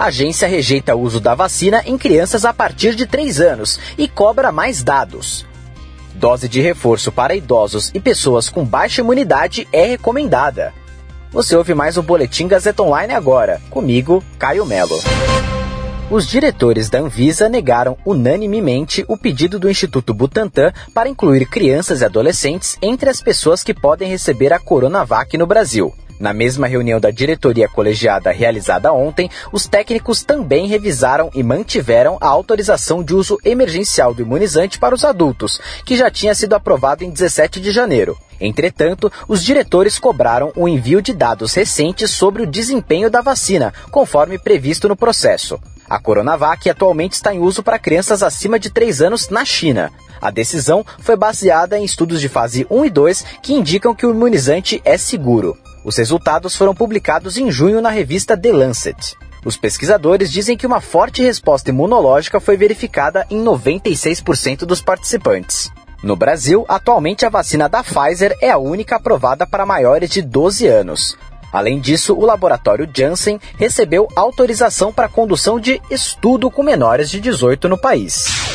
A agência rejeita o uso da vacina em crianças a partir de 3 anos e cobra mais dados. Dose de reforço para idosos e pessoas com baixa imunidade é recomendada. Você ouve mais o Boletim Gazeta Online agora, comigo, Caio Melo. Os diretores da Anvisa negaram unanimemente o pedido do Instituto Butantan para incluir crianças e adolescentes entre as pessoas que podem receber a Coronavac no Brasil. Na mesma reunião da diretoria colegiada realizada ontem, os técnicos também revisaram e mantiveram a autorização de uso emergencial do imunizante para os adultos, que já tinha sido aprovado em 17 de janeiro. Entretanto, os diretores cobraram o envio de dados recentes sobre o desempenho da vacina, conforme previsto no processo. A Coronavac atualmente está em uso para crianças acima de 3 anos na China. A decisão foi baseada em estudos de fase 1 e 2 que indicam que o imunizante é seguro. Os resultados foram publicados em junho na revista The Lancet. Os pesquisadores dizem que uma forte resposta imunológica foi verificada em 96% dos participantes. No Brasil, atualmente a vacina da Pfizer é a única aprovada para maiores de 12 anos. Além disso, o laboratório Janssen recebeu autorização para condução de estudo com menores de 18 no país.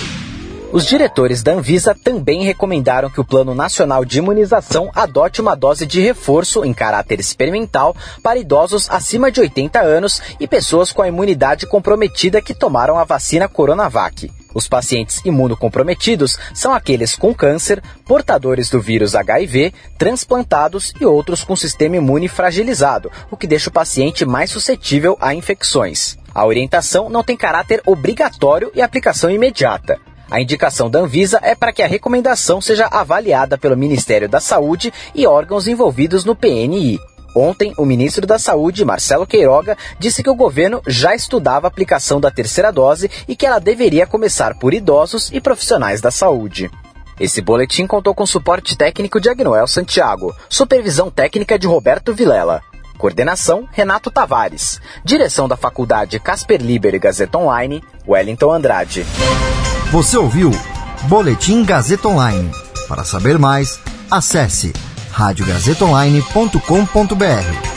Os diretores da Anvisa também recomendaram que o Plano Nacional de Imunização adote uma dose de reforço em caráter experimental para idosos acima de 80 anos e pessoas com a imunidade comprometida que tomaram a vacina Coronavac. Os pacientes imunocomprometidos são aqueles com câncer, portadores do vírus HIV, transplantados e outros com sistema imune fragilizado, o que deixa o paciente mais suscetível a infecções. A orientação não tem caráter obrigatório e aplicação imediata. A indicação da Anvisa é para que a recomendação seja avaliada pelo Ministério da Saúde e órgãos envolvidos no PNI. Ontem, o ministro da Saúde, Marcelo Queiroga, disse que o governo já estudava a aplicação da terceira dose e que ela deveria começar por idosos e profissionais da saúde. Esse boletim contou com suporte técnico de Agnoel Santiago, supervisão técnica de Roberto Vilela. Coordenação, Renato Tavares. Direção da Faculdade Casper Liber e Gazeta Online, Wellington Andrade. Você ouviu Boletim Gazeta Online. Para saber mais, acesse radiogazetaonline.com.br